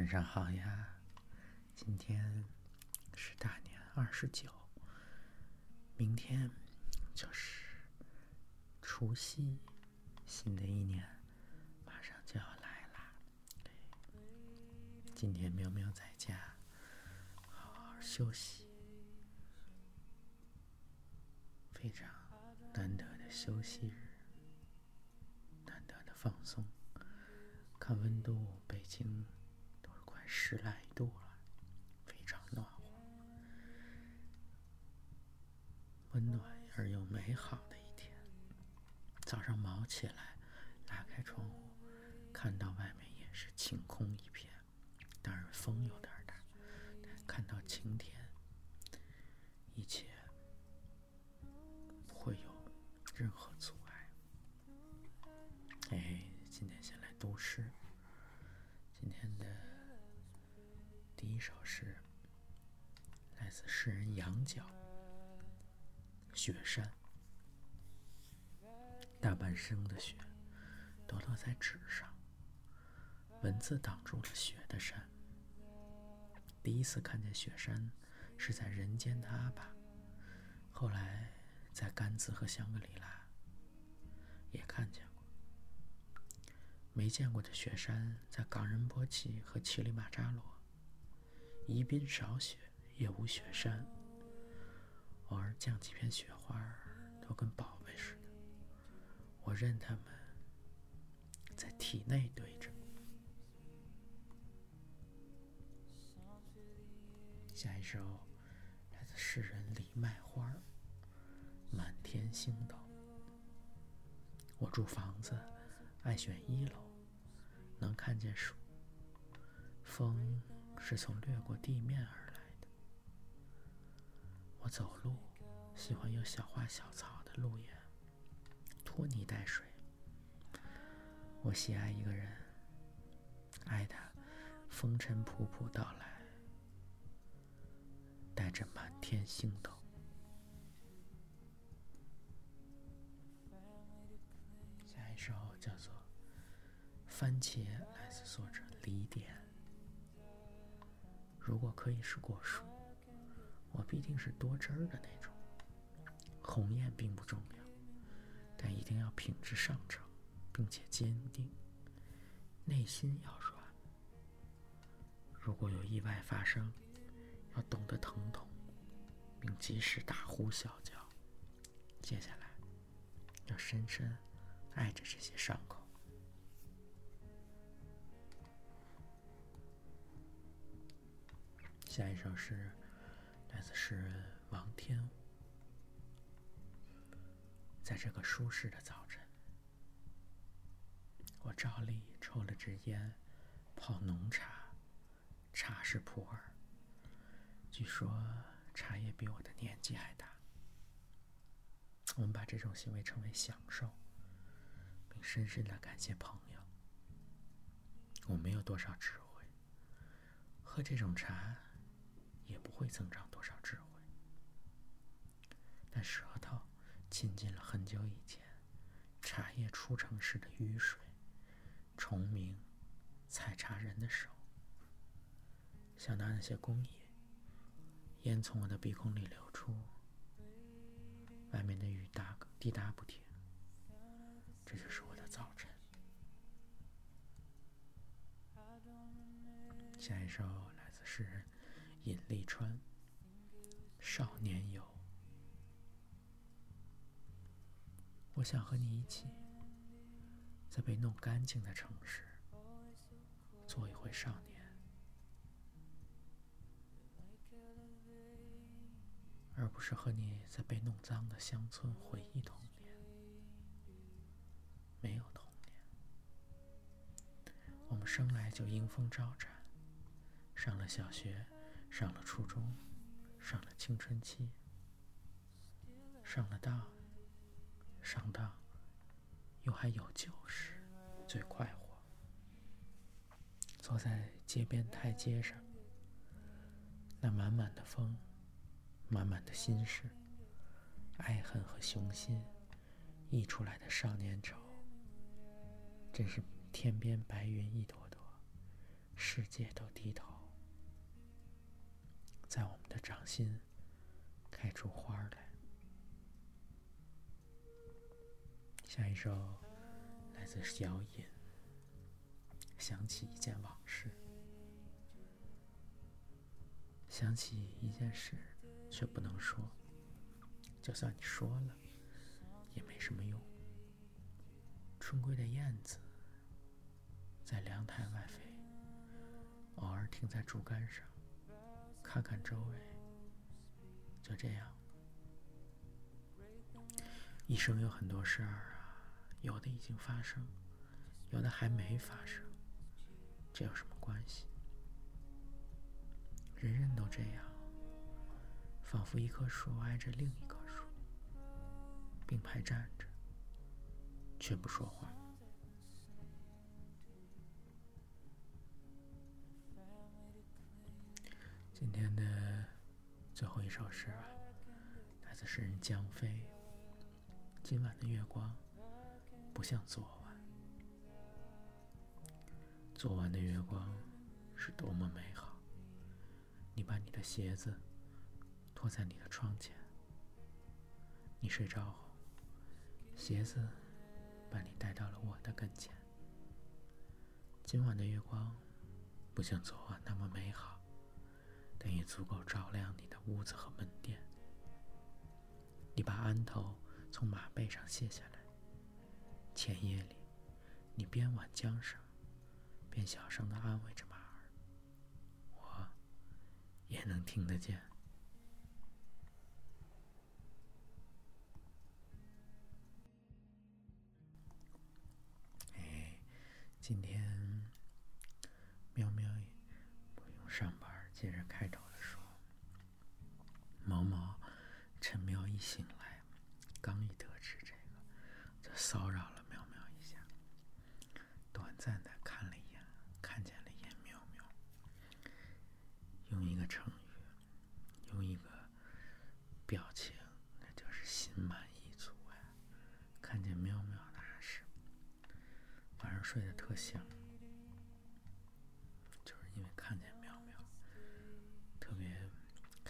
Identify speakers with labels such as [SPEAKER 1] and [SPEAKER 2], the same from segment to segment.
[SPEAKER 1] 晚上好呀，今天是大年二十九，明天就是除夕，新的一年马上就要来啦。今天喵喵在家好好休息，非常难得的休息日，难得的放松。看温度，北京。十来度了，非常暖和，温暖而又美好的一天。早上毛起来，拉开窗户，看到外面也是晴空一片，当然风有点大，但看到晴天，一切不会有任何阻碍。哎，今天先来读诗，来自诗人羊角，《雪山》。大半生的雪都落在纸上，文字挡住了雪的山。第一次看见雪山是在人间的阿坝，后来在甘孜和香格里拉也看见过。没见过的雪山在冈仁波齐和乞力马扎罗。宜宾少雪，也无雪山。偶尔降几片雪花，都跟宝贝似的。我任它们在体内堆着。下一首来自诗人李麦花，《满天星斗》。我住房子，爱选一楼，能看见树，风。是从掠过地面而来。我走路喜欢有小花小草的路沿，拖泥带水。我喜爱一个人，爱他风尘仆仆到来，带着满天星斗。下一首叫做《番茄》，来自作者李典。如果可以是果树，我必定是多汁儿的那种。红艳并不重要，但一定要品质上乘，并且坚定，内心要软。如果有意外发生，要懂得疼痛，并及时大呼小叫。接下来，要深深爱着这些伤口。下一首诗来自诗人王天。在这个舒适的早晨，我照例抽了支烟，泡浓茶，茶是普洱。据说茶叶比我的年纪还大。我们把这种行为称为享受，并深深的感谢朋友。我没有多少智慧，喝这种茶。也不会增长多少智慧，但舌头浸进了很久以前茶叶出城时的雨水，虫鸣采茶人的手，想到那些工艺，烟从我的鼻孔里流出，外面的雨大滴答不停，这就是我的早晨。下一首来自诗人。尹立川，《少年游》。我想和你一起，在被弄干净的城市，做一回少年，而不是和你在被弄脏的乡村回忆童年。没有童年，我们生来就迎风招展，上了小学。上了初中，上了青春期，上了当，上当，又还有旧时，最快活。坐在街边台阶上，那满满的风，满满的心事，爱恨和雄心溢出来的少年愁，真是天边白云一朵朵，世界都低头，在我们的掌心开出花来。下一首来自小野，想起一件往事，想起一件事却不能说，就算你说了，也没什么用。春归的燕子在凉台外飞，偶尔停在竹竿上，看看周围。就这样，一生有很多事儿啊，有的已经发生，有的还没发生，这有什么关系？人人都这样，仿佛一棵树挨着另一棵树，并排站着。却不说话。今天的最后一首诗啊，来自诗人江飞。今晚的月光不像昨晚，昨晚的月光是多么美好。你把你的鞋子拖在你的窗前，你睡着后，鞋子。把你带到了我的跟前。今晚的月光不像昨晚那么美好，但也足够照亮你的屋子和门店。你把鞍头从马背上卸下来。前夜里，你边挽缰绳，边小声的安慰着马儿。我也能听得见。今天，喵喵也不用上班。接着开头的说，毛毛趁喵一醒来，刚一得知这个，就骚扰了喵喵一下，短暂的看了一眼，看见了一眼喵喵，用一个成语，用一个表情，那就是心满意足呀。看见喵喵那是晚上。睡得特香，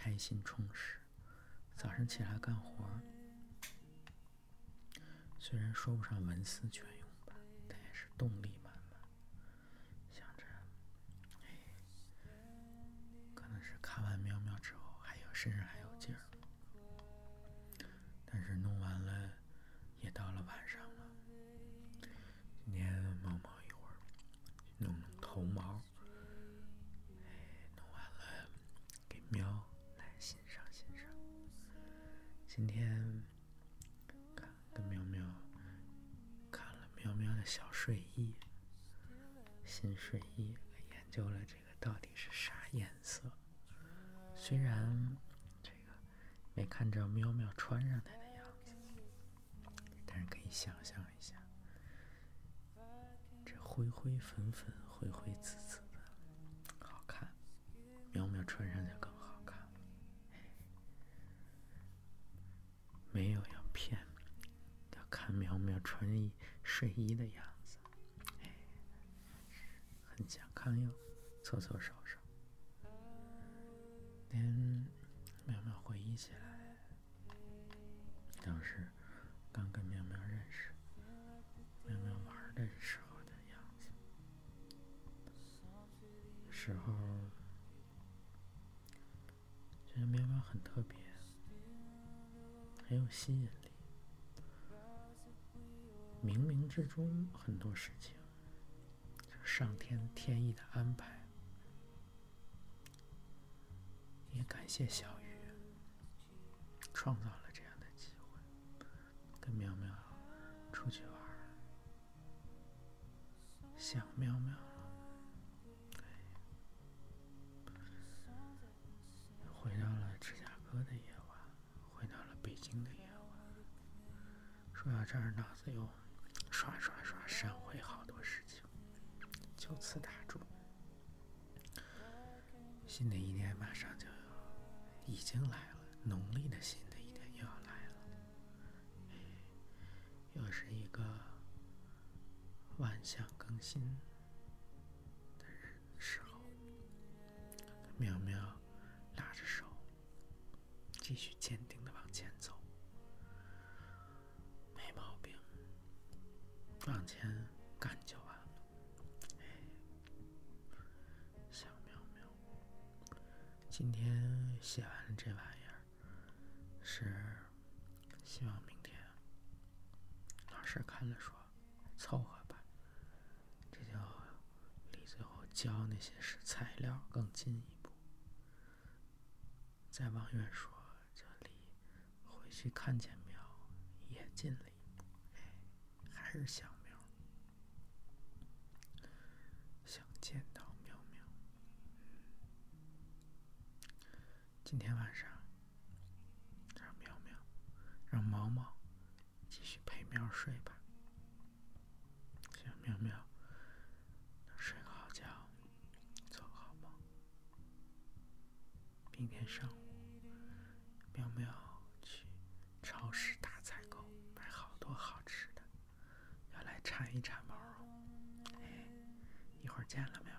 [SPEAKER 1] 开心充实。早上起来干活，虽然说不上文思泉涌吧，但也是动力嘛小睡衣，新睡衣，研究了这个到底是啥颜色。虽然这个没看着喵喵穿上它的样子，但是可以想象一下。这灰灰粉粉，灰灰紫紫穿衣睡衣的样子，哎，很健康哟，搓搓手手。连苗苗回忆起来，当时刚跟苗苗认识，苗苗玩的时候的样子。时候，觉得喵喵很特别，很有吸引力。冥冥之中，很多事情，上天天意的安排。也感谢小鱼，创造了这样的机会，跟喵喵出去玩，想喵喵。的夜晚，回到了北京的夜晚。说到这儿，脑子又刷刷刷闪回好多事情，就此打住。新的一年马上就要，已经来了，农历的新的一年又要来了。又是一个万象更新写完了这玩意儿，是希望明天老师看了说凑合吧，这就离最后交那些是材料更近一步。再往远说，这离回去看见苗也近了一步。哎，还是，想见到苗苗。今天晚上让苗苗，让毛毛继续陪苗睡吧。希望苗苗能睡个好觉，做个好梦。明天上午，苗苗去超市大采购，买好多好吃的，要来馋一馋毛绒。哎，一会儿见了，苗苗。